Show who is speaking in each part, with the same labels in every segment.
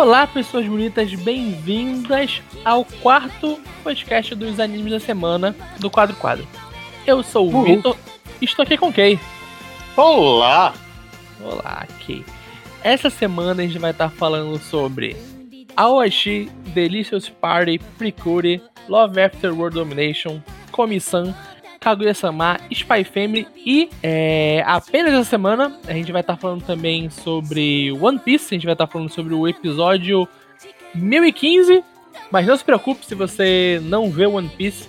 Speaker 1: Olá, pessoas bonitas, bem-vindas ao quarto podcast dos animes da semana do Quadro Quadro. Eu sou o
Speaker 2: Uhul.
Speaker 1: Vitor e estou aqui com Kay.
Speaker 2: Olá!
Speaker 1: Olá, Kay. Essa semana a gente vai estar falando sobre Aoshi, Delicious Party, Precure, Love After World Domination, Komi-san, Kaguya-sama, Spy Family e é, apenas essa semana a gente vai estar falando também sobre One Piece, a gente vai estar falando sobre o episódio 1015, mas não se preocupe se você não vê One Piece,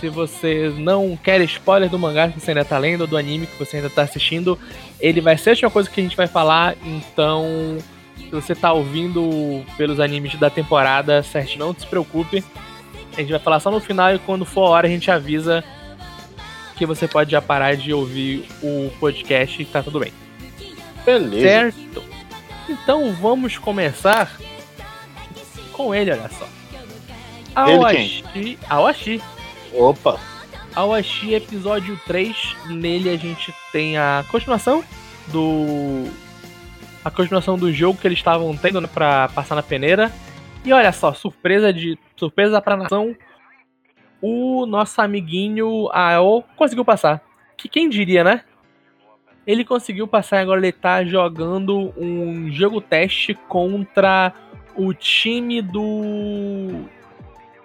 Speaker 1: se você não quer spoiler do mangá que você ainda tá lendo, ou do anime que você ainda tá assistindo, ele vai ser a última coisa que a gente vai falar, então se você tá ouvindo pelos animes da temporada, certo, não se preocupe. A gente vai falar só no final e quando for a hora a gente avisa que você pode já parar de ouvir o podcast e tá tudo bem.
Speaker 2: Beleza.
Speaker 1: Certo? Então vamos começar com ele, olha só. Awashi. Awashi.
Speaker 2: Opa!
Speaker 1: Awashi episódio 3. Nele a gente tem a continuação do. A continuação do jogo que eles estavam tendo pra passar na peneira. E olha só, surpresa de. Surpresa pra nação. O nosso amiguinho Ao conseguiu passar. Que quem diria, né? Ele conseguiu passar e agora ele tá jogando um jogo teste contra o time do.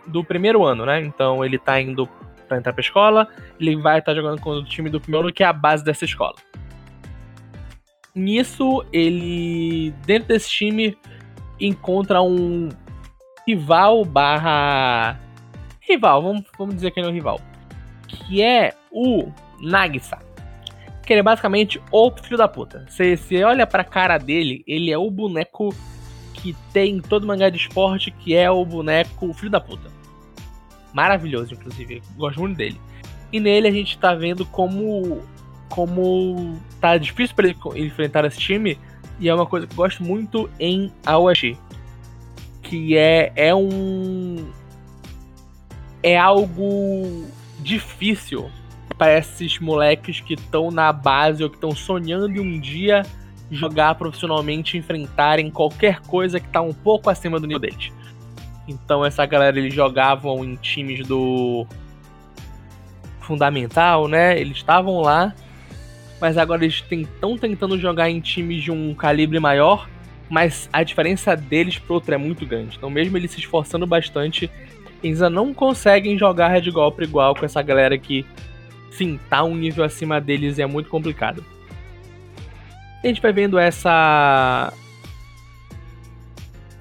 Speaker 1: do primeiro ano, né? Então ele tá indo pra entrar pra escola, ele vai estar jogando contra o time do primeiro ano, que é a base dessa escola. Nisso, ele, dentro desse time, encontra um rival barra. Rival, vamos, vamos dizer que ele é um rival. Que é o Nagisa. Que ele é basicamente o filho da puta. Você você olha pra cara dele, ele é o boneco que tem todo mangá de esporte, que é o boneco filho da puta. Maravilhoso, inclusive. Gosto muito dele. E nele a gente tá vendo como. Como tá difícil co- ele enfrentar esse time. E é uma coisa que eu gosto muito em Awashi. Que é, é um. É algo difícil para esses moleques que estão na base ou que estão sonhando em um dia jogar profissionalmente, enfrentarem qualquer coisa que tá um pouco acima do nível deles. Então essa galera eles jogavam em times do fundamental, né? Eles estavam lá, mas agora eles estão tentando jogar em times de um calibre maior, mas a diferença deles pro outro é muito grande. Então mesmo eles se esforçando bastante, ainda não conseguem jogar red golpe igual com essa galera que sim, tá um nível acima deles e é muito complicado. A gente vai vendo essa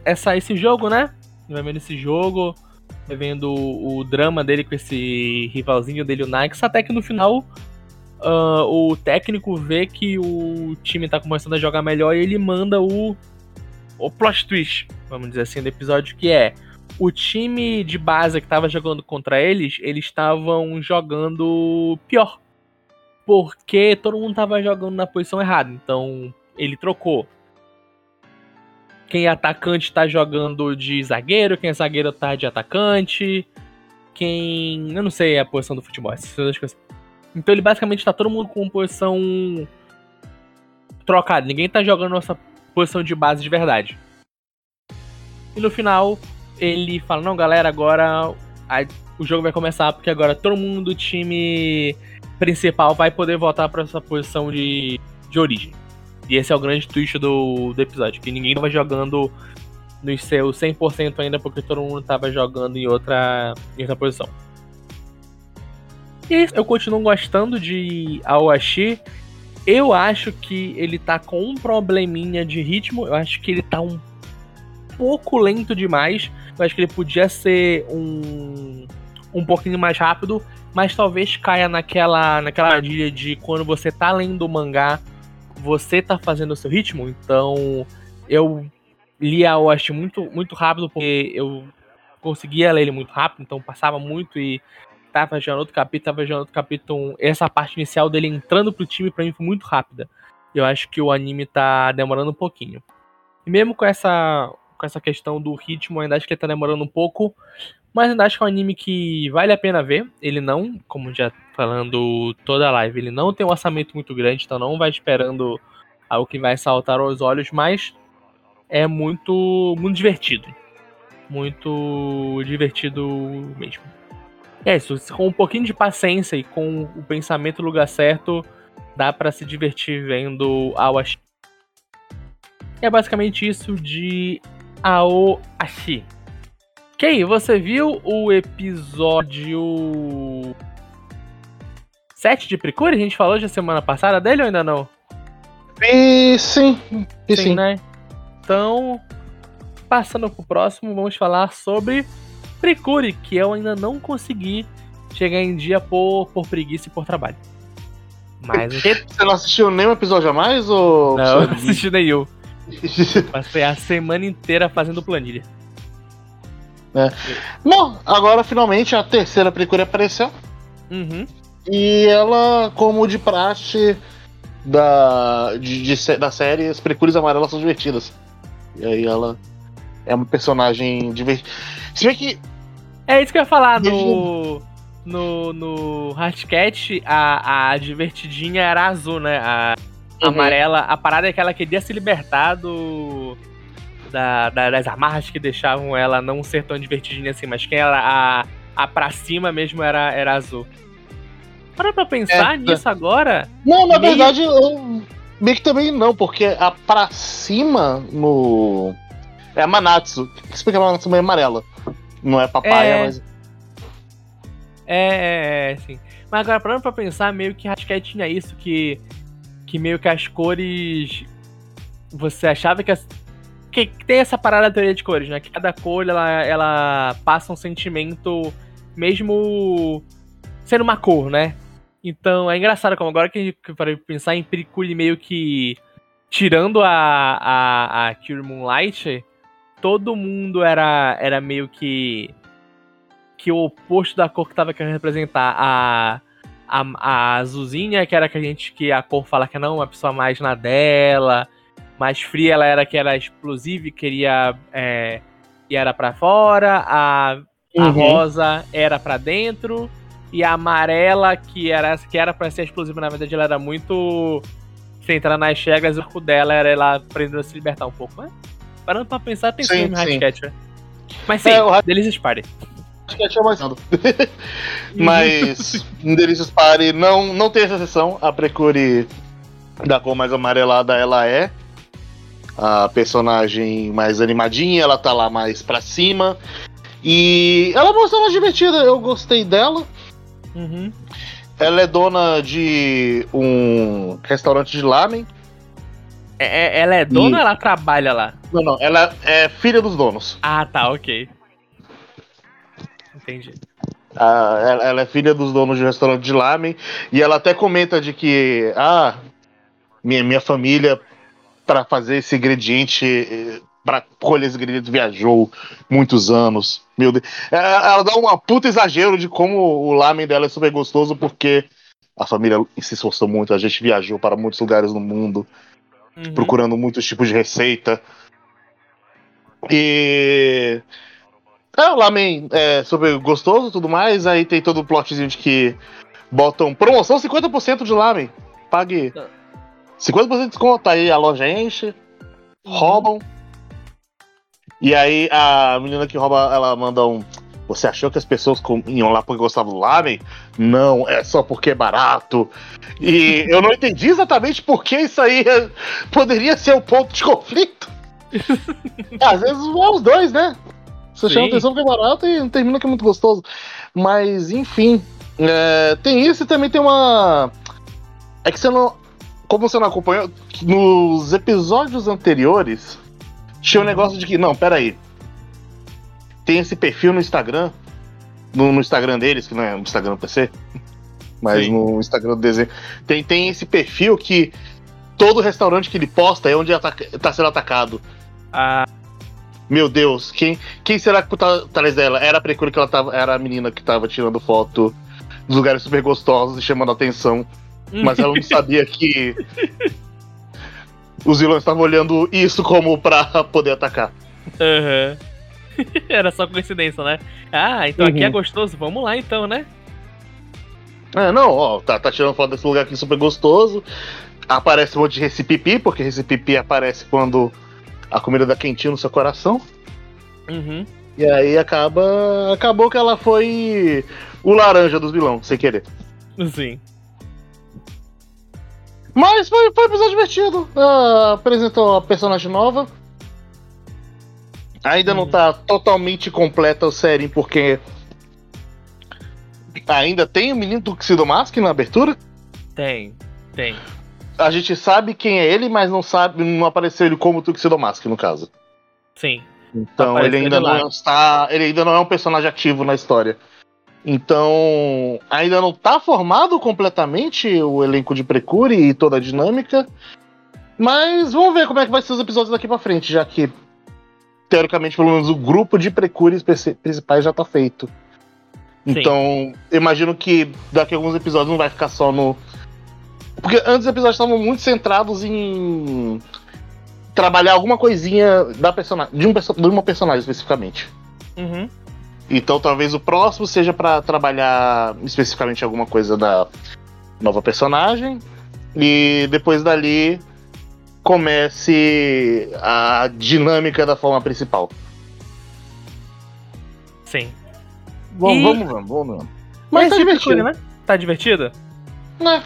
Speaker 1: essa esse jogo, né? Vai vendo esse jogo, vai vendo o, drama dele com esse rivalzinho dele, o Nike, até que no final ah, o técnico vê que o time tá começando a jogar melhor e ele manda o, o plot twist, vamos dizer assim, do episódio, que é o time de base que tava jogando contra eles, eles estavam jogando pior. Porque todo mundo tava jogando na posição errada. Então, ele trocou. Quem é atacante tá jogando de zagueiro, quem é zagueiro tá de atacante. Quem. Eu não sei a posição do futebol. essas coisas. Então ele basicamente tá todo mundo com posição trocada. Ninguém tá jogando nossa posição de base de verdade. E no final, ele fala: Não, galera, agora a- o jogo vai começar porque agora todo mundo do time principal vai poder voltar pra sua posição de, de origem. E esse é o grande twist do, do episódio, que ninguém tava jogando no seu 100% ainda porque todo mundo tava jogando em outra, em outra posição. E é eu continuo gostando de Aoshi. Eu acho que ele tá com um probleminha de ritmo, eu acho que ele tá um pouco lento demais. Eu acho que ele podia ser um, um pouquinho mais rápido, mas talvez caia naquela, naquela armadilha de quando você tá lendo o mangá, você tá fazendo o seu ritmo. Então eu li a Oashi muito, muito rápido, porque eu conseguia ler ele muito rápido, então passava muito e tava já no outro capítulo, tava já no outro capítulo. Essa parte inicial dele entrando pro time pra mim foi muito rápida. Eu acho que o anime tá demorando um pouquinho. E mesmo com essa com essa questão do ritmo, ainda acho que ele tá demorando um pouco. Mas ainda acho que é um anime que vale a pena ver. Ele não, como já falando toda a live, ele não tem um orçamento muito grande, então não vai esperando algo que vai saltar aos olhos, mas é muito, muito divertido. Muito divertido mesmo. É isso, com um pouquinho de paciência e com o pensamento no lugar certo, dá para se divertir vendo Awashi. É basicamente isso de Aoashi. Kei, você viu o episódio 7 de Precure? A gente falou já semana passada dele ou ainda não?
Speaker 2: E sim, e sim.
Speaker 1: sim. né? Então, passando pro próximo, vamos falar sobre Precure, que eu ainda não consegui chegar em dia por, por preguiça e por trabalho. Mas.
Speaker 2: Você não assistiu nenhum episódio a mais? Ou...
Speaker 1: Não, não assisti nenhum. Passei a semana inteira fazendo planilha.
Speaker 2: É. Bom, agora finalmente a terceira Precure apareceu.
Speaker 1: Uhum.
Speaker 2: E ela, como de praxe da, de, de, da série, as Precures amarelas são divertidas. E aí ela é uma personagem divertida. Se bem que.
Speaker 1: É isso que eu ia falar no. No, no Hardcat, a, a divertidinha era azul, né? A uhum. amarela. A parada é que ela queria se libertar do. Da, da, das amarras que deixavam ela não ser tão divertidinha assim, mas quem era a, a pra cima mesmo era, era azul. Para pra pensar é, nisso agora.
Speaker 2: Não, na meio... verdade, eu meio que também não, porque a pra cima no. É a Manatsu. que explica a Manatsu é amarela. Não é papaya, é... mas.
Speaker 1: É, é, é, sim. Mas agora, parando pra pensar, meio que Rascal tinha isso, que. Que meio que as cores. Você achava que as. Que tem essa parada da teoria de cores, né? Que cada cor ela, ela passa um sentimento, mesmo sendo uma cor, né? Então é engraçado como agora que a gente para pensar em Pericule meio que tirando a, a, a Cure Moonlight, todo mundo era, era meio que que o oposto da cor que tava querendo representar a, a, a azulzinha, que era que a gente que a cor fala que não, uma pessoa mais na dela, mais fria ela era que era explosiva e queria é, e era para fora, a, a uhum. rosa era para dentro e a amarela, que era que era pra ser explosiva, na verdade ela era muito. Sem entrar nas regras, o arco dela era ela aprendendo a se libertar um pouco. Mas, parando pra pensar, tem sim, no Hatcat, né? Mas sim, é, o Delicious Party.
Speaker 2: Hatcat é mais Mas Delicious Party não, não tem essa sessão. A Precure da cor mais amarelada ela é a personagem mais animadinha, ela tá lá mais pra cima. E ela é uma personagem divertida, eu gostei dela.
Speaker 1: Uhum.
Speaker 2: Ela é dona de um restaurante de lamen.
Speaker 1: É, é ela é dona e... ou ela trabalha lá?
Speaker 2: Não, não. Ela é filha dos donos.
Speaker 1: Ah, tá, ok. Entendi.
Speaker 2: Ah, ela, ela, é filha dos donos de um restaurante de lamen. E ela até comenta de que. Ah, minha, minha família, para fazer esse ingrediente eh, para colher esse ingredientes viajou muitos anos. Meu Deus. É, ela dá um puta exagero de como o lamen dela é super gostoso, porque a família se esforçou muito, a gente viajou para muitos lugares no mundo, uhum. procurando muitos tipos de receita. E. É, o lamen é super gostoso tudo mais, aí tem todo o plotzinho de que botam promoção 50% de lamen. Pague 50% de desconto, aí a loja enche, uhum. roubam e aí a menina que rouba, ela manda um. Você achou que as pessoas iam lá porque gostavam do lamen? Não, é só porque é barato. E eu não entendi exatamente por que isso aí poderia ser o um ponto de conflito. Às vezes vão os dois, né? Você Sim. chama atenção porque é barato e termina que é muito gostoso. Mas, enfim. É, tem isso e também tem uma. É que você não. Como você não acompanhou, nos episódios anteriores tinha um negócio de que, não, peraí. Tem esse perfil no Instagram, no, no Instagram deles, que não é no Instagram do PC, mas Sim. no Instagram do desenho. Tem, tem esse perfil que todo restaurante que ele posta é onde está tá sendo atacado.
Speaker 1: Ah.
Speaker 2: Meu Deus, quem, quem será que tá atrás dela? Era a Precura que ela tava. Era a menina que tava tirando foto dos lugares super gostosos e chamando atenção. Mas ela não sabia que os vilões estavam olhando isso como pra poder atacar.
Speaker 1: Aham. Uhum. Era só coincidência, né? Ah, então uhum. aqui é uhum. gostoso, vamos lá então, né?
Speaker 2: É, não, ó, tá, tá tirando foto desse lugar aqui super gostoso. Aparece um monte de Recipipi, porque Recipipi aparece quando a comida da quentinha no seu coração.
Speaker 1: Uhum.
Speaker 2: E aí acaba. Acabou que ela foi o laranja dos vilões, sem querer.
Speaker 1: Sim.
Speaker 2: Mas foi, foi um episódio divertido. Uh, apresentou a personagem nova. Ainda não
Speaker 1: Uhum.
Speaker 2: tá totalmente completa a série, porque ainda tem o menino Tuxedo Mask na abertura.
Speaker 1: Tem, tem.
Speaker 2: A gente sabe quem é ele, mas não sabe, não apareceu ele como Tuxedo Mask, no caso.
Speaker 1: Sim.
Speaker 2: Então
Speaker 1: Apareceu
Speaker 2: ele ainda
Speaker 1: lá.
Speaker 2: não está, ele ainda não é um personagem ativo na história. Então, ainda não tá formado completamente o elenco de Precure e toda a dinâmica. Mas vamos ver como é que vai ser os episódios daqui pra frente, já que teoricamente pelo menos o grupo de Precures princi- principais já tá feito.
Speaker 1: Sim.
Speaker 2: Então, imagino que daqui a alguns episódios não vai ficar só no porque antes os episódios estavam muito centrados em trabalhar alguma coisinha da personagem, de, um, perso- de uma personagem especificamente.
Speaker 1: Uhum.
Speaker 2: Então talvez o próximo seja pra trabalhar especificamente alguma coisa da nova personagem. E depois dali comece a dinâmica da forma principal.
Speaker 1: Sim.
Speaker 2: Vamos,
Speaker 1: E-
Speaker 2: vamos, vamos, vamos, vamos. Mas
Speaker 1: Esse
Speaker 2: tá
Speaker 1: de
Speaker 2: divertido,
Speaker 1: coisa, né? Tá divertido?
Speaker 2: né?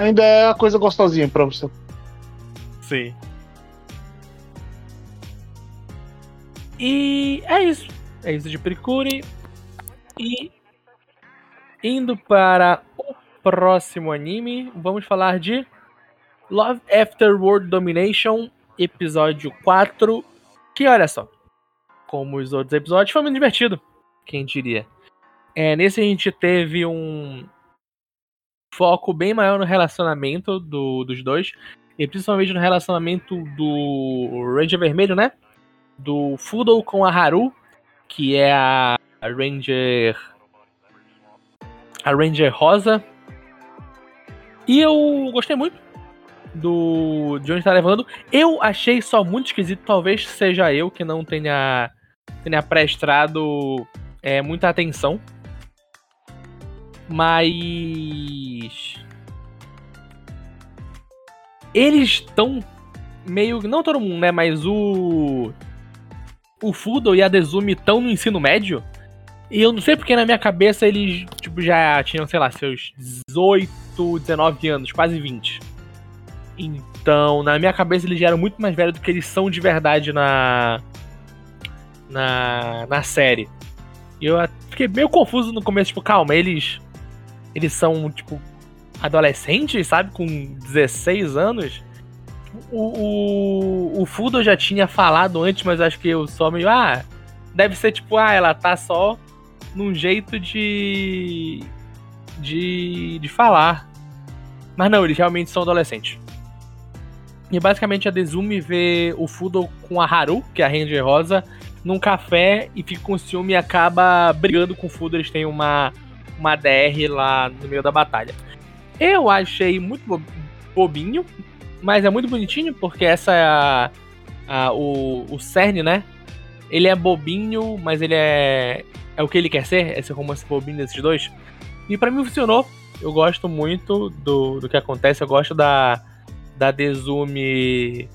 Speaker 2: Ainda é a coisa gostosinha pra você.
Speaker 1: Sim. E é isso. É isso de Precure. E indo para o próximo anime, vamos falar de Love After World Domination, episódio 4. Que olha só, como os outros episódios, foi muito divertido. Quem diria? É, nesse a gente teve um foco bem maior no relacionamento do- dos dois. E principalmente no relacionamento do Ranger Vermelho, né? Do Fudo com a Haru, que é a Ranger. A Ranger Rosa. E eu gostei muito do de onde tá levando. Eu achei só muito esquisito, talvez seja eu que não tenha, tenha prestado é, muita atenção. Mas eles estão meio. Não todo mundo, né? Mas o. O Fudo e a Dezumi estão no ensino médio. E eu não sei porque na minha cabeça eles tipo, já tinham, sei lá, seus 18, 19 anos, quase 20. Então, na minha cabeça eles já eram muito mais velhos do que eles são de verdade na. Na, na série. E eu fiquei meio confuso no começo, tipo, calma, eles. Eles são, tipo, adolescentes, sabe? Com 16 anos. O, o, o Fudo já tinha falado antes, mas acho que eu só meio. Ah, deve ser tipo, ah, ela tá só num jeito de. de. de falar. Mas não, eles realmente são adolescentes. E basicamente a Dezumi vê o Fudo com a Haru, que é a Ranger Rosa, num café e fica com ciúme e acaba brigando com o Fudo. Eles têm uma, uma DR lá no meio da batalha. Eu achei muito bo- bobinho, mas é muito bonitinho porque essa é a, a- o, o cerne, né? Ele é bobinho, mas ele é é o que ele quer ser, esse romance bobinho desses dois. E pra mim funcionou. Eu gosto muito do, do que acontece, eu gosto da da Dezumi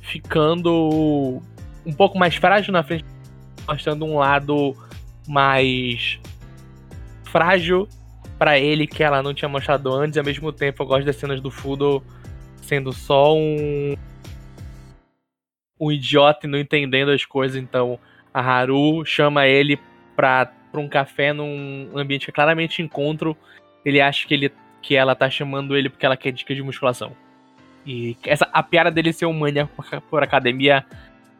Speaker 1: ficando um pouco mais frágil na frente, mostrando um lado mais frágil pra ele que ela não tinha mostrado antes. E ao mesmo tempo, eu gosto das cenas do Fudo sendo só um um idiota e não entendendo as coisas. Então, a Haru chama ele pra, pra um café num ambiente que é claramente encontro. Ele acha que, ele, que ela tá chamando ele porque ela quer dicas de musculação. E essa, a piada dele ser um maníaco por- por academia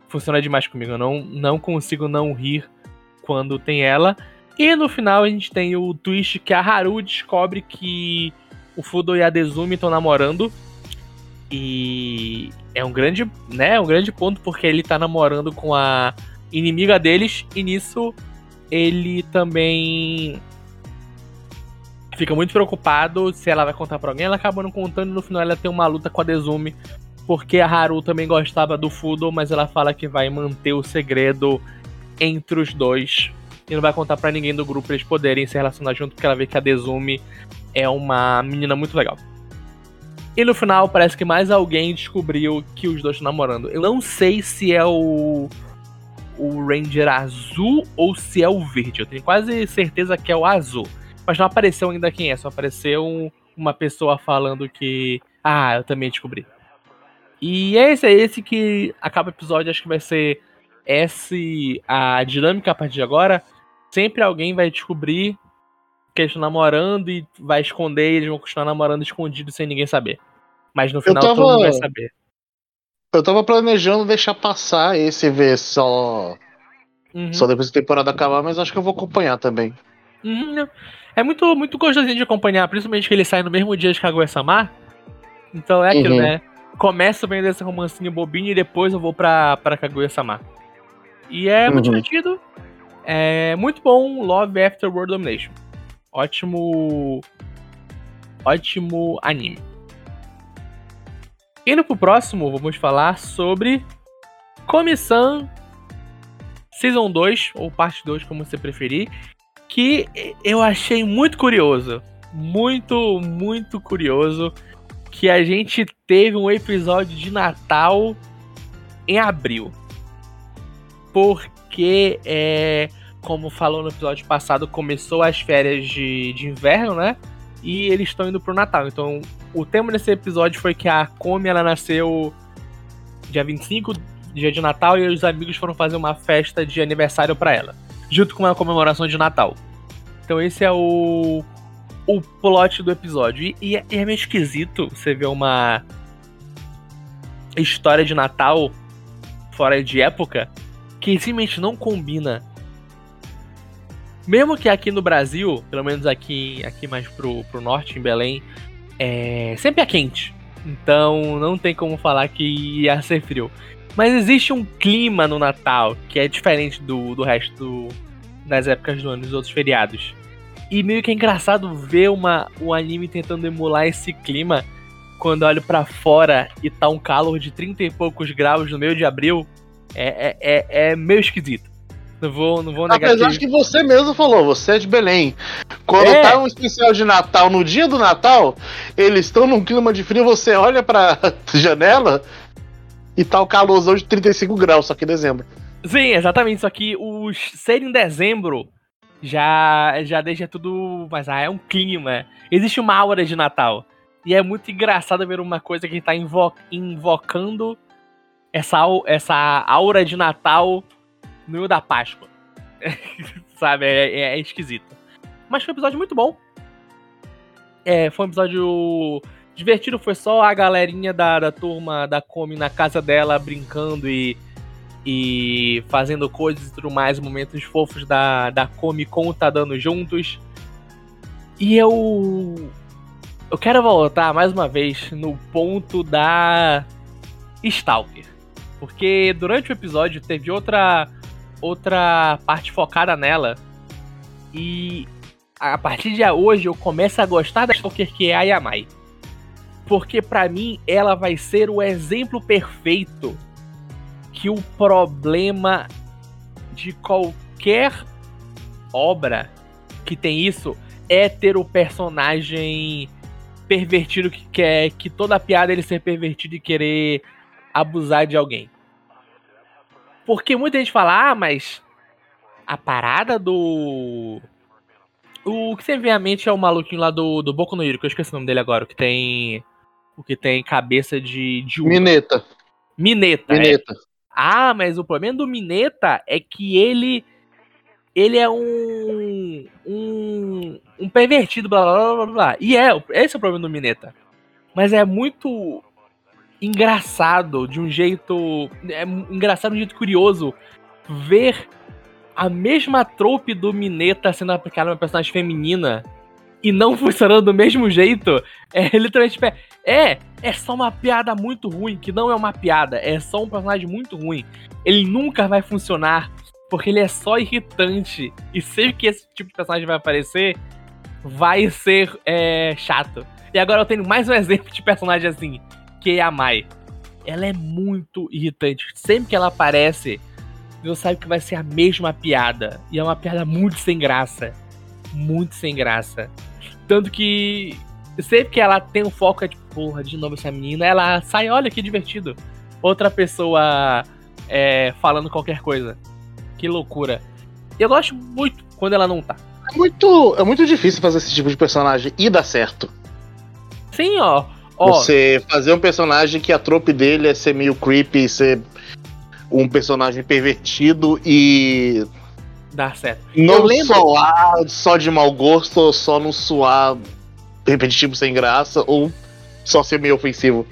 Speaker 1: funciona demais comigo. Eu não, não consigo não rir quando tem ela. E no final a gente tem o twist que a Haru descobre que o Fudo e a Dezumi estão namorando. E é um grande, né, um grande ponto porque ele tá namorando com a inimiga deles e nisso ele também fica muito preocupado se ela vai contar pra alguém. Ela acaba não contando e no final ela tem uma luta com a Dezumi porque a Haru também gostava do Fudo, mas ela fala que vai manter o segredo entre os dois e não vai contar pra ninguém do grupo pra eles poderem se relacionar junto porque ela vê que a Dezumi é uma menina muito legal. E no final parece que mais alguém descobriu que os dois estão namorando. Eu não sei se é o o Ranger azul ou se é o verde. Eu tenho quase certeza que é o azul. Mas não apareceu ainda quem é, só apareceu uma pessoa falando que. Ah, eu também descobri. E é esse, é esse que acaba o episódio, acho que vai ser esse a dinâmica a partir de agora. Sempre alguém vai descobrir que eles estão namorando e vai esconder, e eles vão continuar namorando escondido sem ninguém saber. Mas no final tava... todo mundo vai saber.
Speaker 2: Eu tava planejando deixar passar esse ver só. Uhum. Só depois da temporada acabar, mas acho que eu vou acompanhar também.
Speaker 1: Uhum. É muito, muito gostosinho de acompanhar, principalmente que ele sai no mesmo dia de Kaguya-sama. Então é aquilo, uhum. né? Começo vendo esse romancinho bobinho e depois eu vou pra, pra Kaguya-sama. E é muito uhum. divertido. É muito bom Love After World Domination. Ótimo. Ótimo anime. Indo pro próximo, vamos falar sobre Comissão Season 2, ou parte 2, como você preferir, que eu achei muito curioso. Muito, muito curioso que a gente teve um episódio de Natal em abril. Porque, é, como falou no episódio passado, começou as férias de, de inverno, né? E eles estão indo pro Natal. Então, o tema desse episódio foi que a Komi ela nasceu dia 25, dia de Natal, e os amigos foram fazer uma festa de aniversário para ela, junto com uma comemoração de Natal. Então esse é o o plot do episódio. E, e, é, e é meio esquisito você ver uma história de Natal fora de época que simplesmente não combina. Mesmo que aqui no Brasil, pelo menos aqui, aqui mais pro, pro norte, em Belém, é, sempre é quente. Então não tem como falar que ia ser frio. Mas existe um clima no Natal que é diferente do, do resto do, das épocas do ano, dos outros feriados. E meio que é engraçado ver uma, um anime tentando emular esse clima quando olho para fora e tá um calor de 30 e poucos graus no meio de abril. É, é, é, é meio esquisito. Não vou, não vou negar.
Speaker 2: Apesar que... que você mesmo falou, você é de Belém. Quando é. tá um especial de Natal, no dia do Natal, eles estão num clima de frio, você olha pra janela e tá o calorzão de 35 graus, só que em dezembro.
Speaker 1: Sim, exatamente. Só que os ser em dezembro já, já deixa tudo. Mas ah, é um clima. Existe uma aura de Natal. E é muito engraçado ver uma coisa que tá invo invocando essa, essa aura de Natal no meio da Páscoa. Sabe? É, é, é, esquisito. Mas foi um episódio muito bom. É, foi um episódio divertido. Foi só a galerinha da, da turma da Come na casa dela brincando e, e fazendo coisas e tudo mais. Momentos fofos da, da Come com o juntos. E eu. Eu quero voltar mais uma vez no ponto da Stalker. Porque durante o episódio teve outra outra parte focada nela. E a partir de hoje eu começo a gostar da Stalker que é a Yamai. Porque para mim ela vai ser o exemplo perfeito que o problema de qualquer obra que tem isso é ter o personagem pervertido que quer que toda piada ele ser pervertido e querer abusar de alguém. Porque muita gente fala, ah, mas a parada do. O que sempre vem à mente é o maluquinho lá do, do Boku no Hero, que eu esqueci o nome dele agora, o que tem. O que tem cabeça de. de
Speaker 2: Mineta.
Speaker 1: Mineta. Mineta. É. Ah, mas o problema do Mineta é que ele. Ele é um. Um. Um pervertido, blá blá blá blá. E é, esse é o problema do Mineta. Mas é muito engraçado, de um jeito. É engraçado, de um jeito curioso, ver a mesma trope do Mineta sendo aplicada uma personagem feminina e não funcionando do mesmo jeito. É literalmente. Tipo, é, é, é só uma piada muito ruim, que não é uma piada, é só um personagem muito ruim. Ele nunca vai funcionar, porque ele é só irritante. E sempre que esse tipo de personagem vai aparecer, vai ser é, chato. E agora eu tenho mais um exemplo de personagem assim que a Mai. Ela é muito irritante. Sempre que ela aparece, você sabe que vai ser a mesma piada. E é uma piada muito sem graça. Muito sem graça. Tanto que sempre que ela tem um foco, é tipo, porra, de novo essa menina, ela sai, olha que divertido. Outra pessoa é, falando qualquer coisa. Que loucura. Eu gosto muito quando ela não tá.
Speaker 2: É muito, é muito difícil fazer esse tipo de personagem e dar certo.
Speaker 1: Sim, ó.
Speaker 2: Você fazer um personagem que a trope dele é ser meio creepy, ser um personagem pervertido e.
Speaker 1: Dar certo.
Speaker 2: Não soar só de mau gosto, ou só não soar repetitivo sem graça, ou só ser meio ofensivo.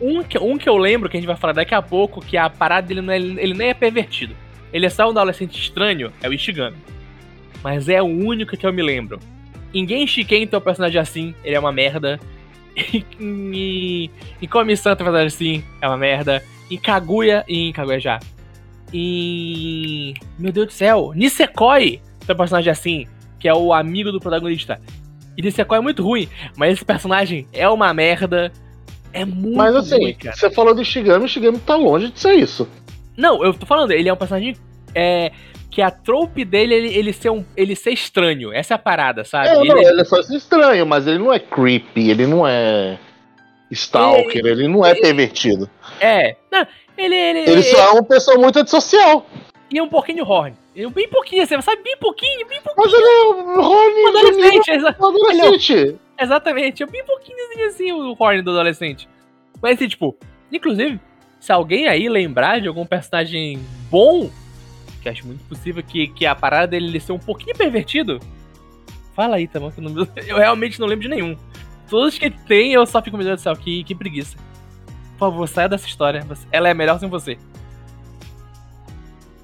Speaker 1: Um que, um que eu lembro, que a gente vai falar daqui a pouco, que a parada dele não é, ele nem é pervertido. Ele é só um adolescente estranho, é o Ishigami. Mas é o único que eu me lembro. Ninguém Shiken tem um personagem assim, ele é uma merda. E, e Komi-san tem um personagem assim, é uma merda. Em Kaguya, em Kaguya já. Em. Meu Deus do céu, Nisekoi tem um personagem assim, que é o amigo do protagonista. E Nisekoi é muito ruim, mas esse personagem é uma merda. É muito
Speaker 2: Mas assim,
Speaker 1: ruim, cara.
Speaker 2: você falou do Shigami, o Shigami tá longe de ser isso.
Speaker 1: Não, eu tô falando, ele é um personagem é, que a trope dele ele, ele, ser um, ele ser estranho. Essa é a parada, sabe?
Speaker 2: É,
Speaker 1: ele,
Speaker 2: não, ele é só estranho, mas ele não é creepy, ele não é stalker, ele, ele não é pervertido.
Speaker 1: É, não, ele, ele,
Speaker 2: Ele só é uma pessoa muito antissocial.
Speaker 1: E um pouquinho horny. E Bem pouquinho, você sabe? Bem pouquinho, bem pouquinho.
Speaker 2: Mas ele é um horny
Speaker 1: Um adolescente, exa
Speaker 2: um adolescente.
Speaker 1: exatamente. É bem pouquinhozinho assim o horny do adolescente. Mas assim, tipo, inclusive, se alguém aí lembrar de algum personagem bom, que acho muito possível que, que a parada dele ele ser um pouquinho pervertido, fala aí, tá bom? Que eu, não- eu realmente não lembro de nenhum. Todos que tem, eu só fico, meu Deus do céu, que, que preguiça. Por favor, saia dessa história. Ela é melhor sem você.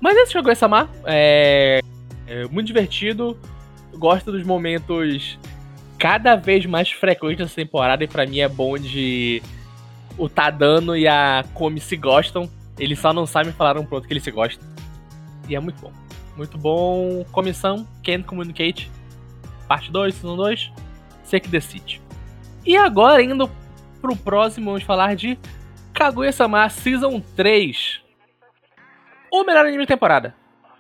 Speaker 1: Mas esse jogo Sama é, é muito divertido. Gosto dos momentos cada vez mais frequentes dessa temporada e pra mim é bom de o Tadano e a Komi se gostam. Eles só não sabem falar um pro outro que eles se gostam. E é muito bom. Muito bom. Comissão, Can't Communicate. Parte 2, Season 2. Você que decide. E agora, indo pro próximo, vamos falar de Kaguya-sama Season 3. O melhor anime da temporada.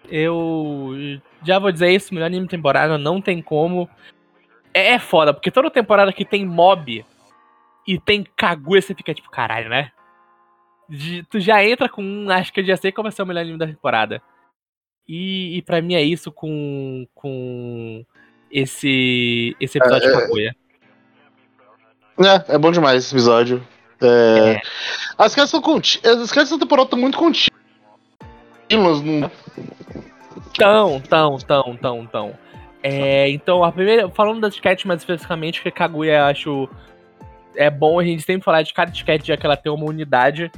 Speaker 1: Eu já vou dizer isso, melhor anime da temporada, não tem como. É, é foda, porque toda temporada que tem mob e tem Kaguya, você fica tipo, caralho, né? De- tu já entra com um, acho que eu já sei qual vai ser o melhor anime da temporada. E, e para mim é isso com, com esse, esse episódio
Speaker 2: É,
Speaker 1: de
Speaker 2: é.
Speaker 1: Kaguya.
Speaker 2: É, é bom demais esse episódio. É,
Speaker 1: É.
Speaker 2: As quedas são conti... As quedas dessa temporada estão muito contínuas. não-
Speaker 1: Tão, tão, tão, tão, tão. É, então, a primeira. Falando das sketch mais especificamente, que Kaguya eu acho. É bom a gente sempre falar de cada sketch, já que ela tem uma unidade.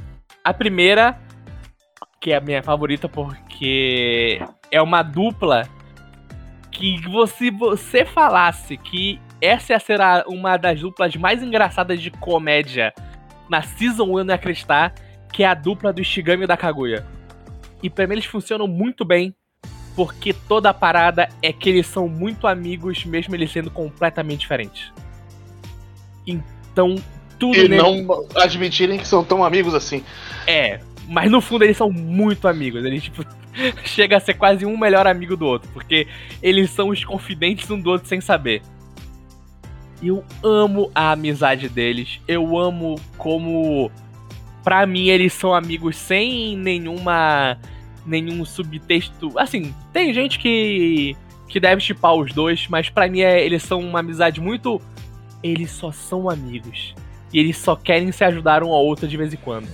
Speaker 1: A primeira, que é a minha favorita, porque é uma dupla que você, você falasse que essa será uma das duplas mais engraçadas de comédia na Season 1, eu não ia acreditar, que é a dupla do Ishigami e da Kaguya. E pra mim eles funcionam muito bem, porque toda a parada é que eles são muito amigos, mesmo eles sendo completamente diferentes. Então, tudo
Speaker 2: E
Speaker 1: nele-
Speaker 2: não admitirem que são tão amigos assim.
Speaker 1: é, mas no fundo eles são muito amigos. Eles, tipo, chega a ser quase um melhor amigo do outro, porque eles são os confidentes um do outro sem saber. Eu amo a amizade deles. Eu amo como, pra mim, eles são amigos sem nenhuma, nenhum subtexto. Assim, tem gente que que deve chipar os dois, mas pra mim é, eles são uma amizade muito. Eles só são amigos. E eles só querem se ajudar um ao outro de vez em quando.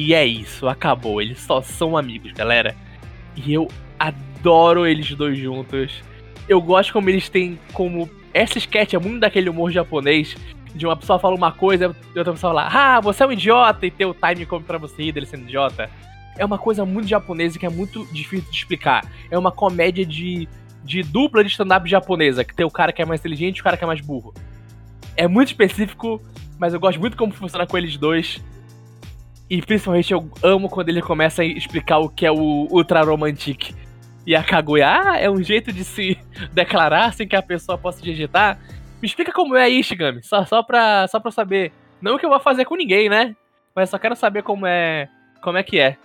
Speaker 1: E é isso, acabou. Eles só são amigos, galera. E eu adoro eles dois juntos. Eu gosto como eles têm como. Essa sketch é muito daquele humor japonês. De uma pessoa fala uma coisa e outra pessoa fala, ah, você é um idiota, e ter o time como pra você ir dele sendo idiota. É uma coisa muito japonesa que é muito difícil de explicar. É uma comédia de, de dupla de stand-up japonesa, que tem o cara que é mais inteligente e o cara que é mais burro. É muito específico, mas eu gosto muito como funciona com eles dois. E principalmente eu amo quando ele começa a explicar o que é o Ultra Romantic. E a Kaguya, ah, é um jeito de se declarar sem que a pessoa possa digitar. Me explica como é aí, Shigami. Só, só, pra, só pra saber. Não que eu vou fazer com ninguém, né? Mas só quero saber como é. Como é que é.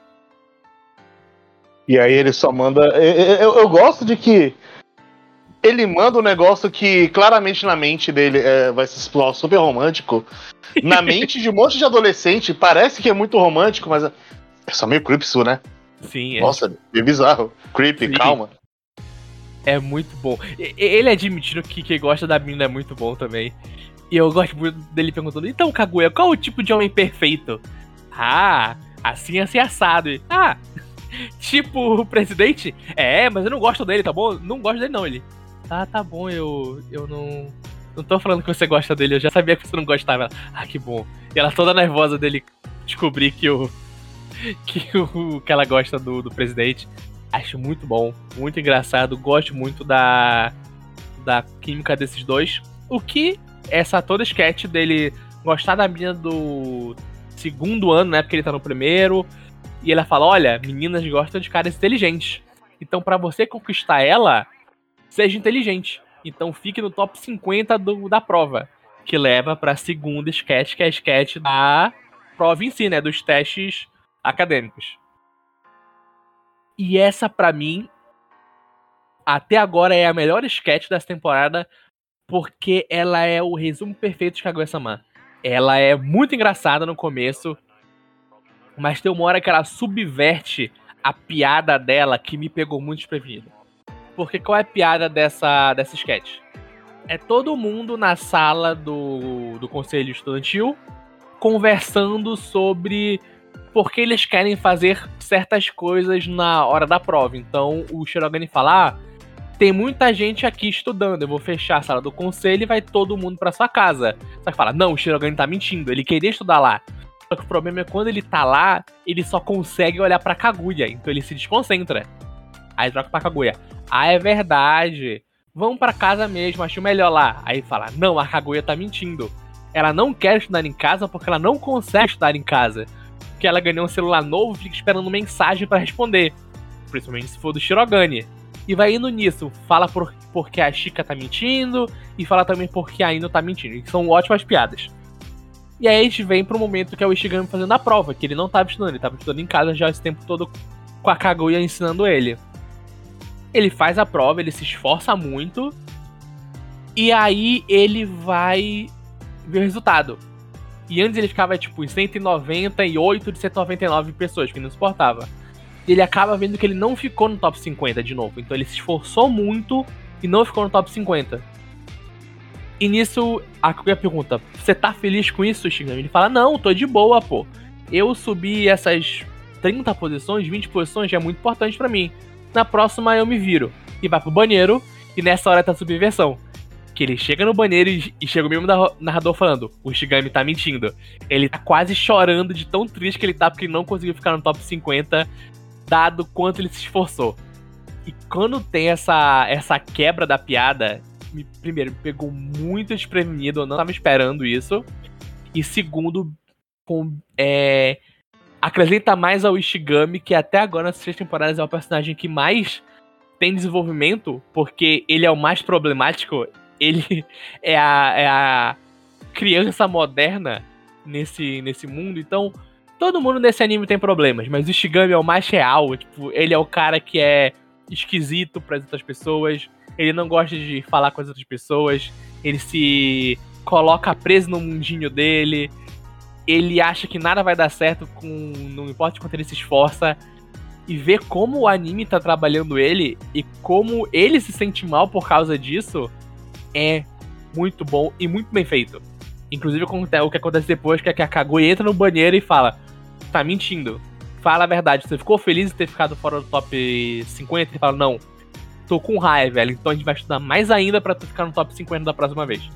Speaker 2: E aí ele só manda. Eu, eu- eu gosto de que ele manda um negócio que claramente na mente dele é, vai se explorar super romântico. Na mente de um monte de adolescente, parece que é muito romântico, mas é só meio creepy isso, né?
Speaker 1: Sim, é.
Speaker 2: Nossa, é bizarro. Creepy,
Speaker 1: Sim.
Speaker 2: calma.
Speaker 1: É muito bom. Ele admitindo que quem gosta da mina é muito bom também. E eu gosto muito dele perguntando: então, Kaguya, qual o tipo de homem perfeito? Ah, assim, assim, assado. E, ah, tipo o presidente? É, mas eu não gosto dele, tá bom? Não gosto dele, não. Ele, ah, tá bom, eu, eu não. Não tô falando que você gosta dele, eu já sabia que você não gostava. Ela, ah, que bom. E ela toda nervosa dele descobrir que o. Que, o, que ela gosta do, do presidente. Acho muito bom, muito engraçado. Gosto muito da, da química desses dois. O que essa toda sketch dele gostar da menina do segundo ano, né? Porque ele tá no primeiro. E ela fala: Olha, meninas gostam de caras inteligentes. Então, pra você conquistar ela, seja inteligente. Então, fique no top 50 do, da prova. Que leva pra segunda sketch, que é a sketch da prova em si, né? Dos testes acadêmicos. E essa, pra mim, até agora é a melhor sketch dessa temporada, porque ela é o resumo perfeito de Kaguya-sama. Ela é muito engraçada no começo, mas tem uma hora que ela subverte a piada dela que me pegou muito desprevenido. Porque qual é a piada dessa, dessa sketch? É todo mundo na sala do, do conselho estudantil conversando sobre por que eles querem fazer certas coisas na hora da prova. Então o Shirogane fala: ah, tem muita gente aqui estudando, eu vou fechar a sala do conselho e vai todo mundo pra sua casa. Só que fala: não, o Shirogane tá mentindo, ele queria estudar lá. Só que o problema é quando ele tá lá, ele só consegue olhar pra Kaguya, então ele se desconcentra. Aí troca pra Kaguya. Ah, é verdade. Vamos pra casa mesmo, acho melhor lá. Aí fala: não, a Kaguya tá mentindo. Ela não quer estudar em casa porque ela não consegue estudar em casa. Porque ela ganhou um celular novo e fica esperando mensagem pra responder. Principalmente se for do Shirogane. E vai indo nisso. Fala por, porque a Chica tá mentindo. E fala também porque a Ino tá mentindo. Que são ótimas piadas. E aí a gente vem pro momento que é o Ishigami fazendo a prova. Que ele não tava estudando. Ele tava estudando em casa já esse tempo todo com a Kaguya ensinando ele. Ele faz a prova, ele se esforça muito. E aí ele vai ver o resultado. E antes ele ficava, tipo, em 198 de 199 pessoas, que não suportava. Ele acaba vendo que ele não ficou no top 50 de novo. Então ele se esforçou muito e não ficou no top 50. E nisso, a Kuya pergunta: Você tá feliz com isso, Shigami? Ele fala: Não, tô de boa, pô. Eu subi essas 30 posições, 20 posições, já é muito importante para mim. Na próxima eu me viro. E vai pro banheiro, e nessa hora tá subversão que ele chega no banheiro e, e chega o mesmo narra- narrador falando: o Shigami tá mentindo. Ele tá quase chorando de tão triste que ele tá porque ele não conseguiu ficar no top 50, dado quanto ele se esforçou. E quando tem essa, essa quebra da piada, me, primeiro, me pegou muito desprevenido, eu não tava esperando isso. E segundo, com, é, acrescenta mais ao Ishigami, que até agora nessas três temporadas é o personagem que mais tem desenvolvimento, porque ele é o mais problemático. Ele é a, é a criança moderna nesse, nesse mundo, então todo mundo nesse anime tem problemas, mas o Shigami é o mais real, tipo, ele é o cara que é esquisito para as outras pessoas, ele não gosta de falar com as outras pessoas, ele se coloca preso no mundinho dele, ele acha que nada vai dar certo com não importa quanto ele se esforça, e ver como o anime tá trabalhando ele e como ele se sente mal por causa disso é muito bom e muito bem feito. Inclusive o que acontece depois que é que a Kaguya entra no banheiro e fala: Tá mentindo. Fala a verdade, você ficou feliz de ter ficado fora do top 50? Ele fala: Não, tô com raiva, velho. Então a gente vai estudar mais ainda pra tu ficar no top 50 da próxima vez.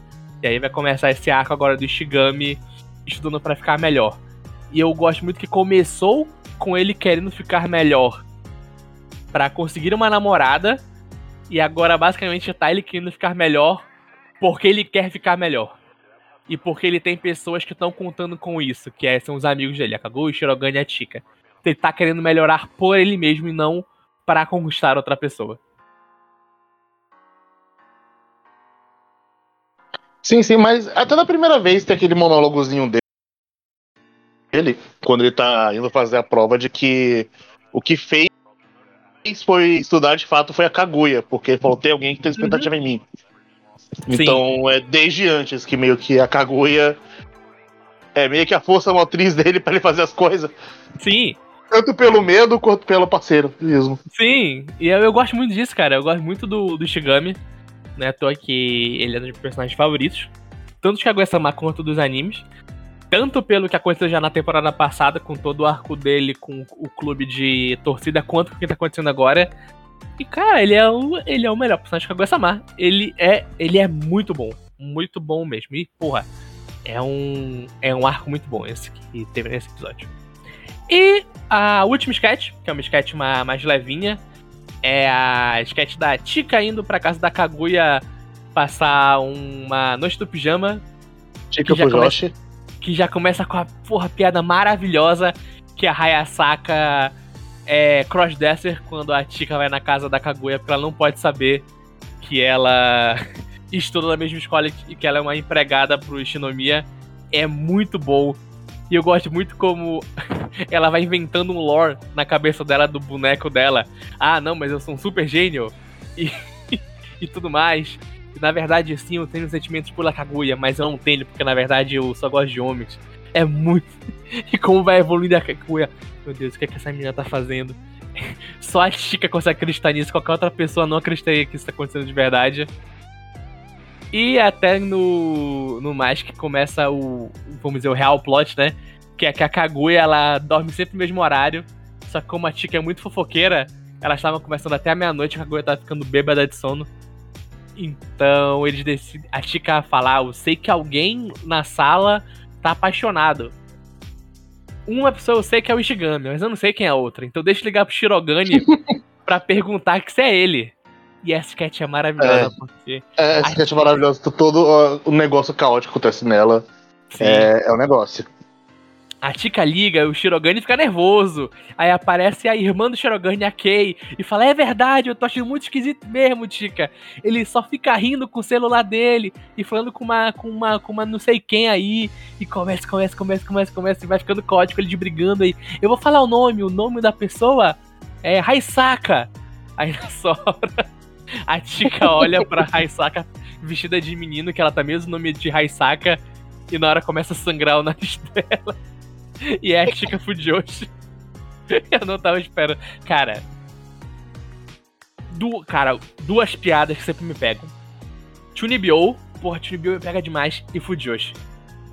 Speaker 1: E aí vai começar esse arco agora do Ishigami estudando para ficar melhor. E eu gosto muito que começou com ele querendo ficar melhor para conseguir uma namorada e agora basicamente tá ele querendo ficar melhor porque ele quer ficar melhor. E porque ele tem pessoas que estão contando com isso, que é, são os amigos dele, a Kaguya, Shirogane e a Chika. Ele tá querendo melhorar por ele mesmo e não para conquistar outra pessoa.
Speaker 2: Sim, sim, mas até na primeira vez tem aquele monólogozinho dele, quando ele tá indo fazer a prova de que o que fez foi estudar de fato foi a Kaguya, porque ele falou: tem alguém que tem expectativa uhum. em mim. Então é desde antes que meio que a Kaguya é meio que a força motriz dele para ele fazer as coisas.
Speaker 1: Sim.
Speaker 2: Tanto pelo medo quanto pelo parceiro mesmo.
Speaker 1: Sim, e eu, eu gosto muito disso, cara. Eu gosto muito do, do Shigami. Né, tô aqui, ele é um dos meus personagens favoritos. Tanto Kaguya-sama quanto dos animes. Tanto pelo que aconteceu já na temporada passada, com todo o arco dele com o clube de torcida, quanto o que tá acontecendo agora. E, cara, ele é o, ele é o melhor personagem de Kaguya-sama. Ele é, ele é muito bom. Muito bom mesmo. E, porra, é um, é um arco muito bom esse que teve nesse episódio. E a última sketch, que é uma sketch mais levinha, é a sketch da Tika indo pra casa da Kaguya passar uma noite do pijama.
Speaker 2: Tika pro
Speaker 1: começa, Que já começa com a porra piada maravilhosa que a Hayasaka é crossdresser quando a Tika vai na casa da Kaguya porque ela não pode saber que ela estuda na mesma escola e que ela é uma empregada pro Shinomiya. É muito bom. E eu gosto muito como ela vai inventando um lore na cabeça dela do boneco dela. Ah, não, mas eu sou um super gênio. E, e tudo mais. E, na verdade, sim, eu tenho sentimentos por Kaguya, mas eu não tenho, porque na verdade eu só gosto de homens. É muito. E como vai evoluindo a Kaguya. Meu Deus, o que, é que essa menina tá fazendo? Só a Chica consegue acreditar nisso, qualquer outra pessoa não acreditaria que isso tá acontecendo de verdade. E até no, no mais que começa o, vamos dizer, o real plot, né? Que é que a Kaguya, ela dorme sempre no mesmo horário. Só que como a Tika é muito fofoqueira, elas estavam começando até a meia-noite, a Kaguya tava ficando bêbada de sono. Então eles decidem. A Tika falar, eu sei que alguém na sala tá apaixonado. Uma pessoa eu sei que é o Ishigami, mas eu não sei quem é a outra. Então deixa eu ligar pro Shirogane pra perguntar que se é ele. E essa sketch é maravilhosa, é, porque.
Speaker 2: É, essa sketch é maravilhosa. Todo uh, o negócio caótico que acontece nela. É, é um negócio.
Speaker 1: A Tika liga, o Shirogane fica nervoso. Aí aparece a irmã do Shirogane, a Kei, e fala: É verdade, eu tô achando muito esquisito mesmo, Tika. Ele só fica rindo com o celular dele e falando com uma, com uma, com uma não sei quem aí. E começa, começa, começa, começa, começa, e vai ficando código ele de brigando aí. Eu vou falar o nome, o nome da pessoa é Haisaka. Aí na sobra. A Tika olha pra Raisaka vestida de menino, que ela tá mesmo no nome de Raisaka, e na hora começa a sangrar o nariz dela. E é a Tika Fujoshi. Eu não tava esperando. Cara. Du cara, duas piadas que sempre me pegam. Chunibyo, porra, Chunibyo me pega demais, e Fujoshi.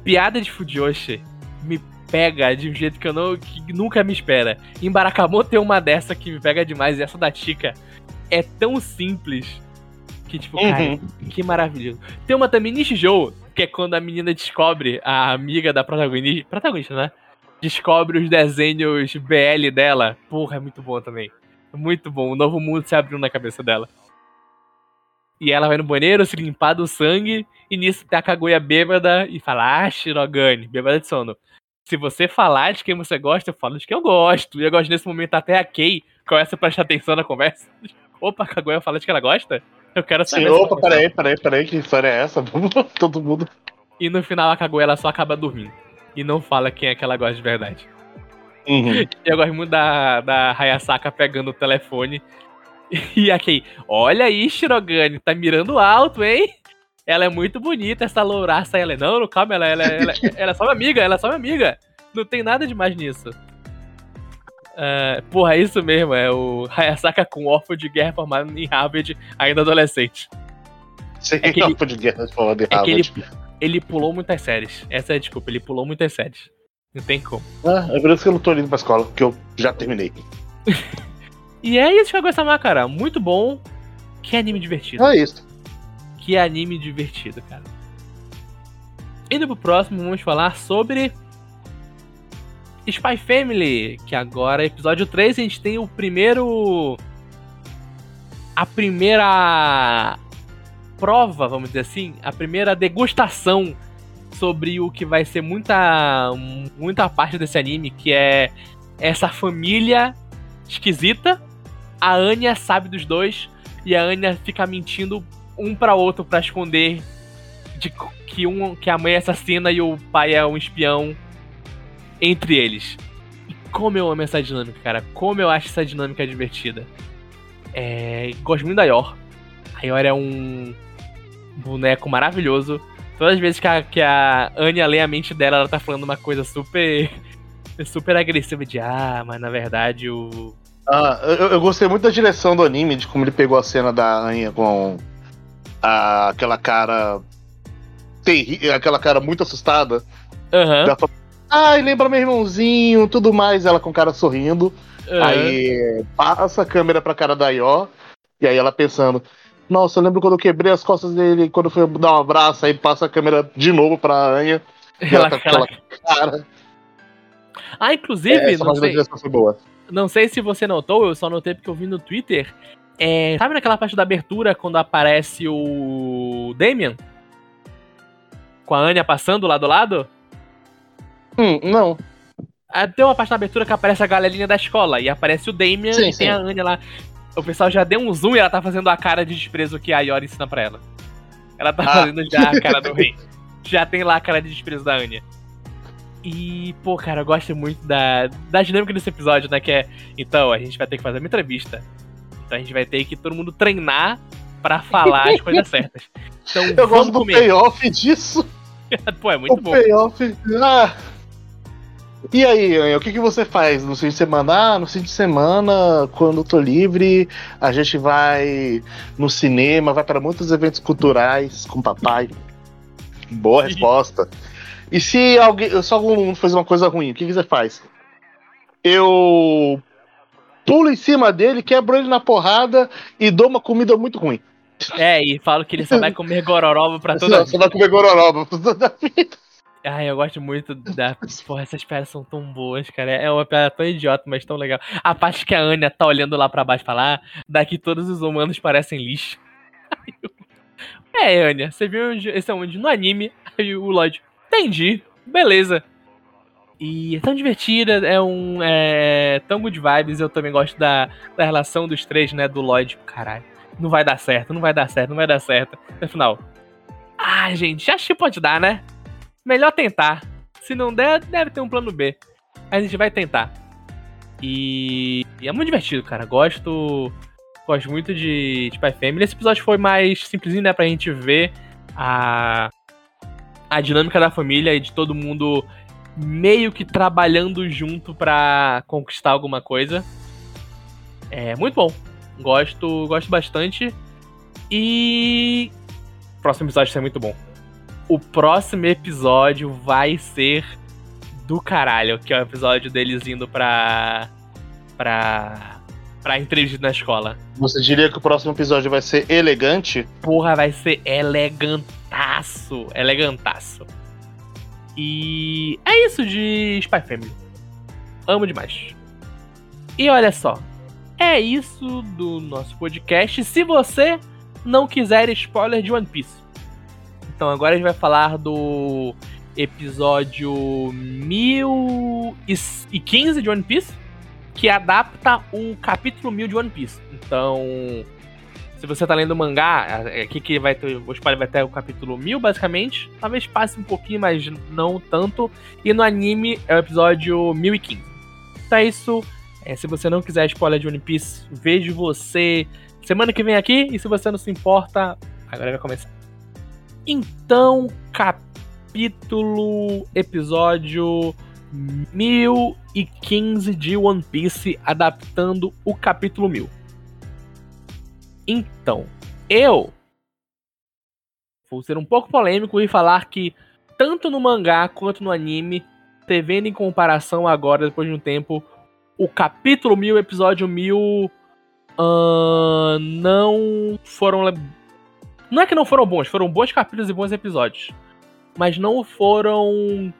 Speaker 1: Piada de Fujoshi me pega de um jeito que eu não, que nunca me espera. Em Barakamon tem uma dessa que me pega demais, e essa da Tika é tão simples que, tipo, uhum. cara, que maravilhoso. Tem uma também Nishijou, que é quando a menina descobre, a amiga da protagonista, protagonista, né? Descobre os desenhos BL dela. Porra, é muito bom também. Muito bom. O novo mundo se abriu na cabeça dela. E ela vai no banheiro se limpar do sangue. E nisso tem a Kaguya bêbada e fala: Ah, Shirogane, bêbada de sono. Se você falar de quem você gosta, eu falo de quem eu gosto. E eu gosto nesse momento até a Kay começa a prestar atenção na conversa. Opa, a Kaguya fala de que ela gosta? Eu quero saber.
Speaker 2: Sim, opa, peraí, peraí, peraí, que história é essa? Todo mundo.
Speaker 1: E no final a Kaguya ela só acaba dormindo. E não fala quem é que ela gosta de verdade.
Speaker 2: Uhum.
Speaker 1: Eu gosto muito da, da Hayasaka pegando o telefone. E aqui, olha aí, Shirogane, tá mirando alto, hein? Ela é muito bonita, essa louraça. Ela é, não, não, calma, ela, ela, ela, ela é só uma amiga, ela é só uma amiga. Não tem nada demais nisso. Uh, porra, é isso mesmo, é o Hayasaka com órfão de guerra formado em Harvard, ainda adolescente.
Speaker 2: Sim, é órfão de guerra formado em é
Speaker 1: Harvard. Ele, ele, pulou muitas séries. Essa é a desculpa, ele pulou muitas séries. Não tem como.
Speaker 2: Ah, é por isso que eu não tô indo pra escola, porque eu já terminei.
Speaker 1: e é isso que eu gosto cara. Muito bom. Que anime divertido.
Speaker 2: É isso.
Speaker 1: Que anime divertido, cara. Indo pro próximo, vamos falar sobre Spy Family, que agora, episódio 3, a gente tem o primeiro. A primeira prova, vamos dizer assim, a primeira degustação sobre o que vai ser muita, muita parte desse anime, que é essa família esquisita. A Anya sabe dos dois e a Anya fica mentindo um para outro para esconder de que um que a mãe é assassina e o pai é um espião entre eles. E como eu amo essa dinâmica, cara. Como eu acho essa dinâmica divertida. É, gosto muito da Yor. A Yor é um boneco maravilhoso. Todas as vezes que a, que a Anya lê a mente dela, ela tá falando uma coisa super. super agressiva de ah, mas na verdade o.
Speaker 2: Ah, eu, eu gostei muito da direção do anime, de como ele pegou a cena da Anya com a, aquela cara. Terri aquela cara muito assustada.
Speaker 1: Aham.
Speaker 2: Ela fala, Ai, lembra meu irmãozinho, tudo mais, ela com cara sorrindo.
Speaker 1: aham.
Speaker 2: Aí passa a câmera pra cara da Ió, e aí ela pensando, nossa, eu lembro quando eu quebrei as costas dele, quando eu fui dar um abraço, aí passa a câmera de novo pra Anha, e ela,
Speaker 1: Ela-
Speaker 2: tá com aquela cara.
Speaker 1: Ah, inclusive,
Speaker 2: É, essa
Speaker 1: não sei,
Speaker 2: foi
Speaker 1: não sei se você notou, eu só notei porque eu vi no Twitter. É, sabe naquela parte da abertura quando aparece o Damian? Com a Anya passando lado a lado?
Speaker 2: Hum, não.
Speaker 1: Ah, Tem uma parte da abertura que aparece a galerinha da escola e aparece o Damian
Speaker 2: Sim,
Speaker 1: e
Speaker 2: sim.
Speaker 1: tem a Anya lá. O pessoal já deu um zoom e ela tá fazendo a cara de desprezo que a Yori ensina pra ela. Ela tá
Speaker 2: Ah.
Speaker 1: fazendo já a cara do rei. Já tem lá a cara de desprezo da Anya. E, pô, cara, eu gosto muito da, da dinâmica desse episódio, né? Que é, então, a gente vai ter que fazer uma entrevista. Então a gente vai ter que todo mundo treinar pra falar as coisas certas. Então,
Speaker 2: Eu gosto do
Speaker 1: comer.
Speaker 2: payoff disso.
Speaker 1: Pô, é muito
Speaker 2: o
Speaker 1: bom.
Speaker 2: payoff. Ah. E aí, o que, que você faz no fim de semana? Ah, no fim de semana, quando eu tô livre, a gente vai no cinema, vai para muitos eventos culturais com papai. Boa resposta. E se alguém, se algum mundo faz uma coisa ruim, o que, que você faz? Eu pulo em cima dele, quebro ele na porrada e dou uma comida muito ruim.
Speaker 1: É, e falo que ele só vai comer gororoba pra toda a
Speaker 2: Você vai comer gororoba pra toda a vida.
Speaker 1: Ai, eu gosto muito da. Porra, essas piadas são tão boas, cara. É uma piada tão idiota, mas tão legal. A parte que a Anya tá olhando lá pra baixo e fala: ah, daqui todos os humanos parecem lixo. É, Anya, você viu onde, esse é onde? No anime. Aí o Lloyd, entendi, beleza. E é tão divertida, é um. É tão good vibes. Eu também gosto da, da relação dos três, né? Do Lloyd, caralho. Não vai dar certo, não vai dar certo, não vai dar certo. No final. Ah, gente, acho que pode dar, né? Melhor tentar. Se não der, deve ter um plano B. A gente vai tentar. E, e é muito divertido, cara. Gosto. Gosto muito de Spy Family. Esse episódio foi mais simplesinho, né? Pra gente ver a. A dinâmica da família e de todo mundo meio que trabalhando junto pra conquistar alguma coisa. É muito bom. Gosto, gosto bastante. E. O próximo episódio vai ser muito bom o próximo episódio vai ser do caralho, que é o episódio deles indo pra. pra. pra entrevista na escola.
Speaker 2: Você diria que o próximo episódio vai ser elegante?
Speaker 1: Porra, vai ser elegantaço. Elegantaço. E é isso de Spy Family. Amo demais. E olha só. É isso do nosso podcast. Se você não quiser spoiler de One Piece. Então agora a gente vai falar do episódio 1015 de One Piece, que adapta o capítulo 1000 de One Piece. Então, se você tá lendo mangá, aqui que vai ter, o spoiler vai ter o capítulo 1000 basicamente, talvez passe um pouquinho, mas não tanto. E no anime é o episódio 1015. Então é isso. É, se você não quiser spoiler de One Piece, vejo você semana que vem aqui. E se você não se importa, agora vai começar. Então, capítulo, episódio 1015 de One Piece, adaptando o capítulo 1000. Então, eu vou ser um pouco polêmico e falar que, tanto no mangá quanto no anime, te vendo em comparação agora, depois de um tempo, o capítulo 1000, episódio 1000, ahn, não foram não é que não foram bons, foram bons capítulos e bons episódios. Mas não foram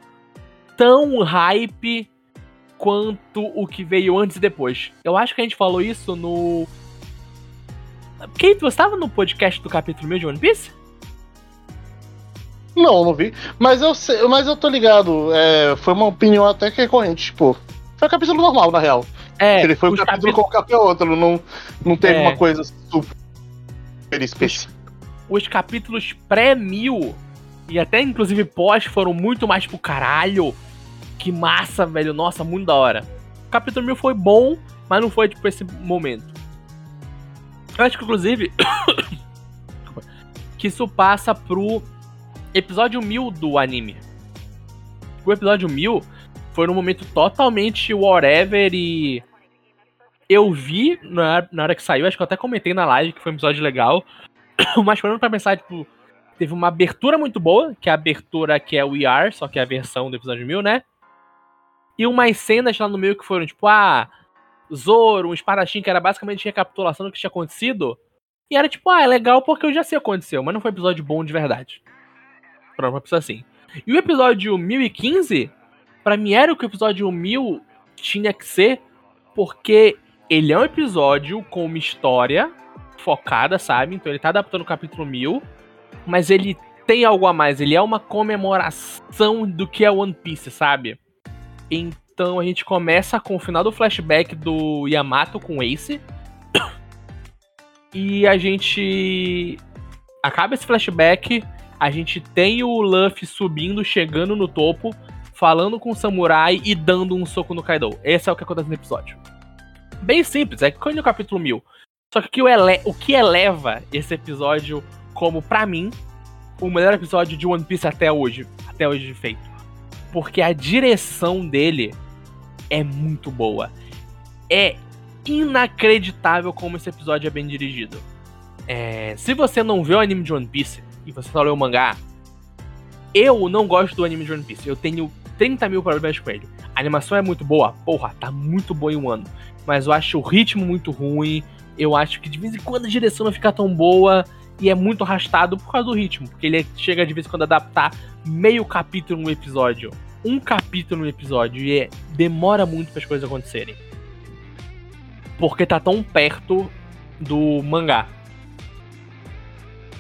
Speaker 1: tão hype quanto o que veio antes e depois. Eu acho que a gente falou isso no. Kate, você estava no podcast do capítulo 1000 de One Piece?
Speaker 2: Não, não vi. Mas eu sei, mas eu tô ligado. é, foi uma opinião até que recorrente, tipo. Foi um capítulo normal, na real.
Speaker 1: É,
Speaker 2: Ele foi um
Speaker 1: os
Speaker 2: capítulo
Speaker 1: capítulos-
Speaker 2: como qualquer outro, não, não teve
Speaker 1: É.
Speaker 2: uma coisa super específica.
Speaker 1: os capítulos pré-mil e até inclusive pós foram muito mais pro caralho. Que massa, velho. Nossa, muito da hora. O capítulo mil foi bom, mas não foi tipo esse momento. Eu acho que, inclusive, que isso passa pro episódio 1000 do anime. O episódio 1000 foi num momento totalmente whatever e. Eu vi na, na hora que saiu, acho que eu até comentei na live que foi um episódio legal. Mas parando pra pensar, tipo, teve uma abertura muito boa, que é a abertura que é o ER, só que é a versão do episódio 1000, né? E umas cenas lá no meio que foram, tipo, ah, Zoro, um espadachim, que era basicamente recapitulação do que tinha acontecido. E era tipo, ah, é legal porque eu já sei o que aconteceu, mas não foi um episódio bom de verdade. Pronto, uma pessoa assim. E o episódio 1015, para mim era o que o episódio 1000 tinha que ser, porque ele é um episódio com uma história focada, sabe? Então ele tá adaptando o capítulo 1000, mas ele tem algo a mais, ele é uma comemoração do que é One Piece, sabe? Então a gente começa com o final do flashback do Yamato com Ace. E a gente acaba esse flashback, a gente tem o Luffy subindo, chegando no topo, falando com o samurai e dando um soco no Kaido. Esse é o que acontece no episódio. Bem simples, é que no capítulo 1000. Só que o ele... o que eleva esse episódio como, para mim, o melhor episódio de One Piece até hoje, até hoje feito. Porque a direção dele é muito boa. É inacreditável como esse episódio é bem dirigido. É, se você não vê o anime de One Piece e você só lê o mangá, eu não gosto do anime de One Piece. Eu tenho 30 mil problemas com ele. A animação é muito boa, porra, tá muito boa em um ano. Mas eu acho o ritmo muito ruim. Eu acho que de vez em quando a direção não fica tão boa. E é muito arrastado por causa do ritmo. Porque ele chega de vez em quando a adaptar meio capítulo no episódio. Um capítulo no episódio. E é, demora muito para as coisas acontecerem porque tá tão perto do mangá.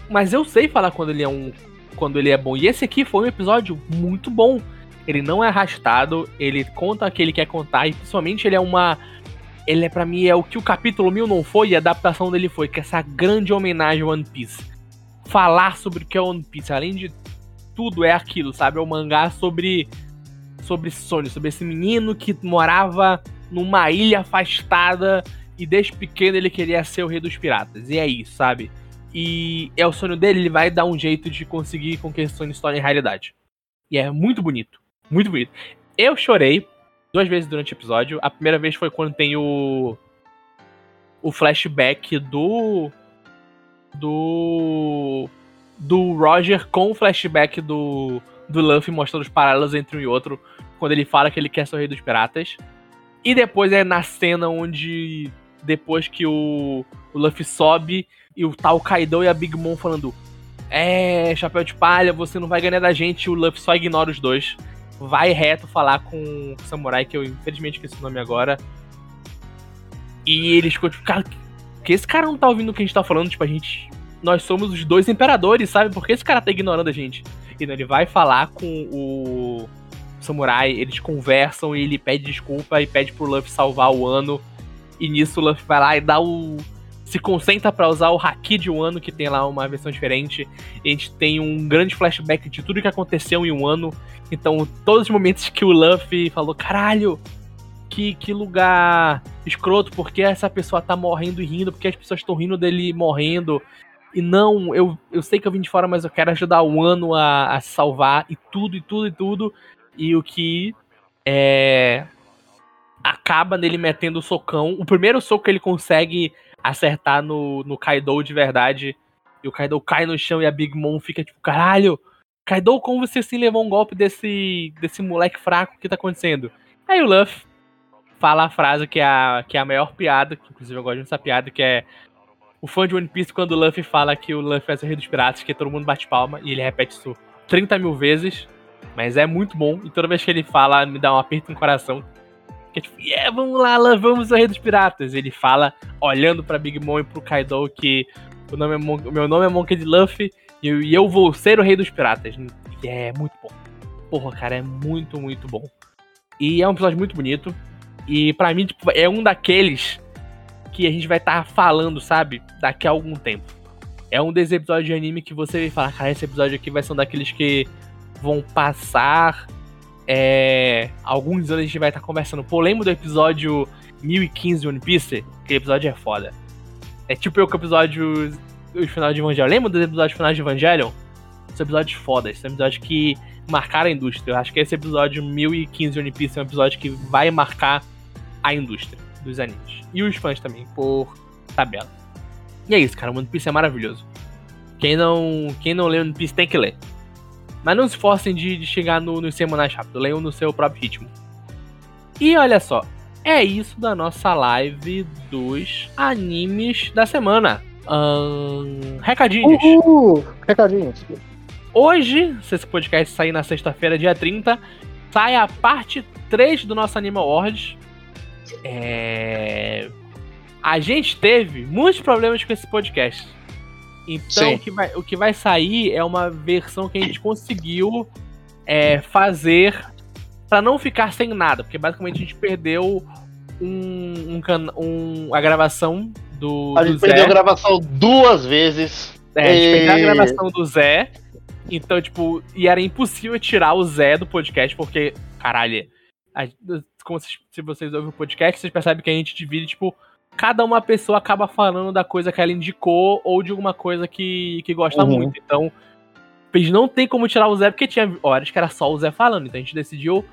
Speaker 1: Mas eu sei falar quando ele é um quando ele é bom. E esse aqui foi um episódio muito bom. Ele não é arrastado, ele conta o que ele quer contar e principalmente ele é uma ele é para mim é o que o capítulo 1000 não foi e a adaptação dele foi, que é essa grande homenagem ao One Piece. Falar sobre o que é One Piece, além de tudo é aquilo, sabe? É o um mangá sobre sobre Sony, sobre esse menino que morava numa ilha afastada e desde pequeno ele queria ser o rei dos piratas. E é isso, sabe? E é o sonho dele, ele vai dar um jeito de conseguir com que esse sonho se torne realidade. E é muito bonito. Muito bonito. Eu chorei duas vezes durante o episódio. A primeira vez foi quando tem o. O flashback do. Do. Do Roger com o flashback do. Do Luffy mostrando os paralelos entre um e outro. Quando ele fala que ele quer ser o rei dos piratas. E depois é na cena onde. Depois que o, o Luffy sobe e o tal Kaido e a Big Mom falando: É, chapéu de palha, você não vai ganhar da gente. E o Luffy só ignora os dois. Vai reto falar com o samurai, que eu infelizmente esqueci o nome agora. E eles ficam tipo, cara, que esse cara não tá ouvindo o que a gente tá falando? Tipo, a gente. Nós somos os dois imperadores, sabe? Por que esse cara tá ignorando a gente? E ele vai falar com o samurai, eles conversam e ele pede desculpa e pede pro Luffy salvar o ano. E nisso o Luffy vai lá e dá o. Se concentra para usar o Haki de um ano, que tem lá uma versão diferente. E a gente tem um grande flashback de tudo que aconteceu em um ano. Então, todos os momentos que o Luffy falou, caralho, que, que lugar escroto, porque essa pessoa tá morrendo e rindo, porque as pessoas estão rindo dele morrendo. E não, eu, eu sei que eu vim de fora, mas eu quero ajudar o ano a, a salvar, e tudo, e tudo, e tudo e o que é, acaba nele metendo o socão. O primeiro soco que ele consegue acertar no, no Kaido de verdade. E o Kaido cai no chão e a Big Mom fica tipo, caralho, Kaido, como você se levou um golpe desse, desse moleque fraco? Que tá acontecendo? Aí o Luffy fala a frase que é a, que é a maior piada, que inclusive eu gosto dessa piada, que é o fã de One Piece quando o Luffy fala que o Luffy é o rei dos piratas, que todo mundo bate palma, e ele repete isso 30 mil vezes. Mas é muito bom. E toda vez que ele fala, me dá um aperto no coração. Que é tipo, yeah, vamos lá, lá vamos ao Rei dos Piratas. Ele fala, olhando pra Big Mom e pro Kaido, que o, nome é Mon meu nome é Monkey D. Luffy e eu, e eu vou ser o Rei dos Piratas. E é muito bom. Porra, cara, é muito, muito bom. E é um episódio muito bonito. E para mim, tipo, é um daqueles que a gente vai estar tá falando, sabe? Daqui a algum tempo. É um desses episódios de anime que você vai falar, cara, esse episódio aqui vai ser um daqueles que vão passar é, alguns anos a gente vai estar tá conversando. Pô, lembra do episódio 1015 de One Piece? Aquele episódio é foda. É tipo o episódio. Os finais de Evangelion. Lembra dos episódios finais de Evangelion? São episódios fodas, são episódios que marcaram a indústria. Eu acho que esse episódio 1015 de One Piece é um episódio que vai marcar a indústria dos animes. E os fãs também, por tabela. E é isso, cara. One Piece é maravilhoso. Quem não, quem não lê One Piece tem que ler. Mas não se forcem de, de chegar no, nos semanais rápido. Leiam no seu próprio ritmo. E olha só. É isso da nossa live dos animes da semana. Hum, recadinhos.
Speaker 2: Uhul! Recadinhos.
Speaker 1: Hoje, se esse podcast sair na sexta-feira, dia 30, sai a parte 3 do nosso Anime Awards. É... A gente teve muitos problemas com esse podcast. Então, o que, vai, o que vai sair é uma versão que a gente conseguiu é, fazer para não ficar sem nada, porque basicamente a gente perdeu um, um, um a gravação do.
Speaker 2: A gente Zé. perdeu a gravação duas vezes.
Speaker 1: É, a gente e... perdeu a gravação do Zé. Então, tipo, e era impossível tirar o Zé do podcast, porque, caralho, a, como se, se vocês ouvem o podcast, vocês percebem que a gente divide, tipo, cada uma pessoa acaba falando da coisa que ela indicou ou de alguma coisa que, que gosta uhum. muito. Então, a gente não tem como tirar o Zé, porque tinha horas que era só o Zé falando. Então a gente decidiu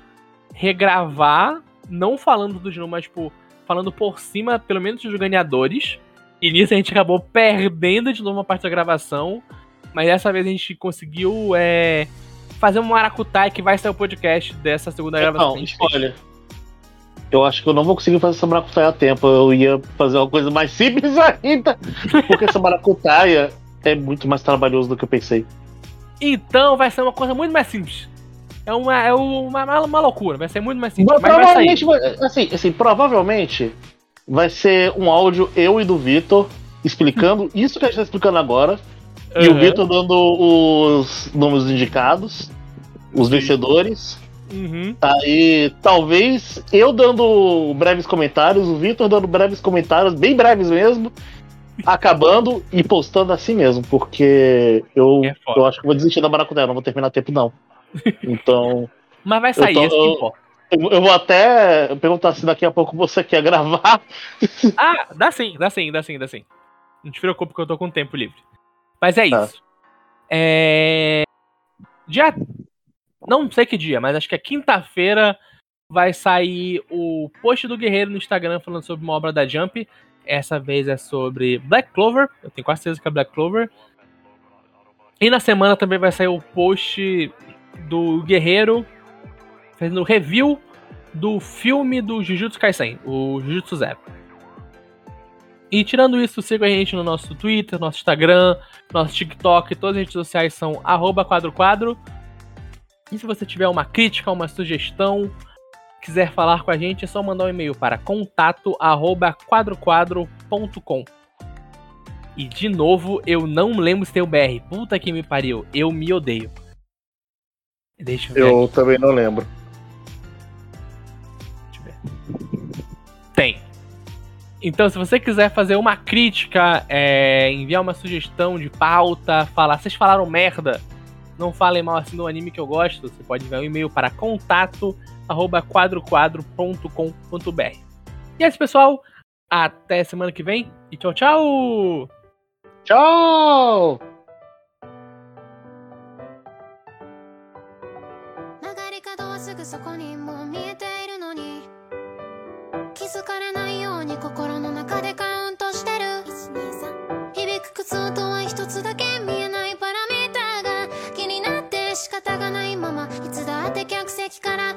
Speaker 1: regravar, não falando do novo, mas, tipo, falando por cima, pelo menos, dos ganhadores. E nisso a gente acabou perdendo de novo uma parte da gravação. Mas dessa vez a gente conseguiu é, fazer um maracutaia que vai sair o podcast dessa segunda gravação.
Speaker 2: Não, olha. Eu acho que eu não vou conseguir fazer essa maracutaia a tempo. Eu ia fazer uma coisa mais simples ainda. Porque essa maracutaia é muito mais trabalhoso do que eu pensei.
Speaker 1: Então vai ser uma coisa muito mais simples. É uma, é uma, uma, uma loucura, vai ser muito mais simples.
Speaker 2: Mas, mas provavelmente, vai assim, assim, provavelmente vai ser um áudio eu e do Vitor explicando isso que a gente tá explicando agora. Uhum. E o Vitor dando os números indicados, os Sim. vencedores. Uhum. Aí, talvez eu dando breves comentários, o Vitor dando breves comentários, bem breves mesmo, acabando e postando assim mesmo, porque eu, é eu acho que vou desistir da Maracudé, não vou terminar tempo não. Então.
Speaker 1: Mas vai sair, tô,
Speaker 2: eu, eu, vou até perguntar se daqui a pouco você quer gravar.
Speaker 1: Ah, dá sim, dá sim, dá sim, dá sim. Não te preocupe que eu tô com tempo livre. Mas é tá. isso. É... Dia não sei que dia, mas acho que é quinta-feira vai sair o post do Guerreiro no Instagram falando sobre uma obra da Jump. Essa vez é sobre Black Clover. Eu tenho quase certeza que é Black Clover. E na semana também vai sair o post do Guerreiro fazendo review do filme do Jujutsu Kaisen, o Jujutsu Zero. E tirando isso, siga a gente no nosso Twitter, nosso Instagram, nosso TikTok, todas as redes sociais são arroba quadro quadro. E se você tiver uma crítica, uma sugestão, quiser falar com a gente, é só mandar um e-mail para contato@quadroquadro.com. E de novo, eu não lembro se tem o BR. Puta que me pariu, eu me odeio.
Speaker 2: Deixa eu ver. Eu aqui. também não lembro.
Speaker 1: Deixa eu ver. Tem. Então, se você quiser fazer uma crítica, é, enviar uma sugestão de pauta, falar, vocês falaram merda, não falem mal assim do anime que eu gosto, você pode enviar um e-mail para contato@quadroquadro.com.br. E é isso, pessoal. Até semana que vem e tchau, tchau.
Speaker 2: Tchau. 心の中でカウントしてる。響く靴音は一つだけ見えないパラメーターが気になって仕方がないまま。いつだって客席から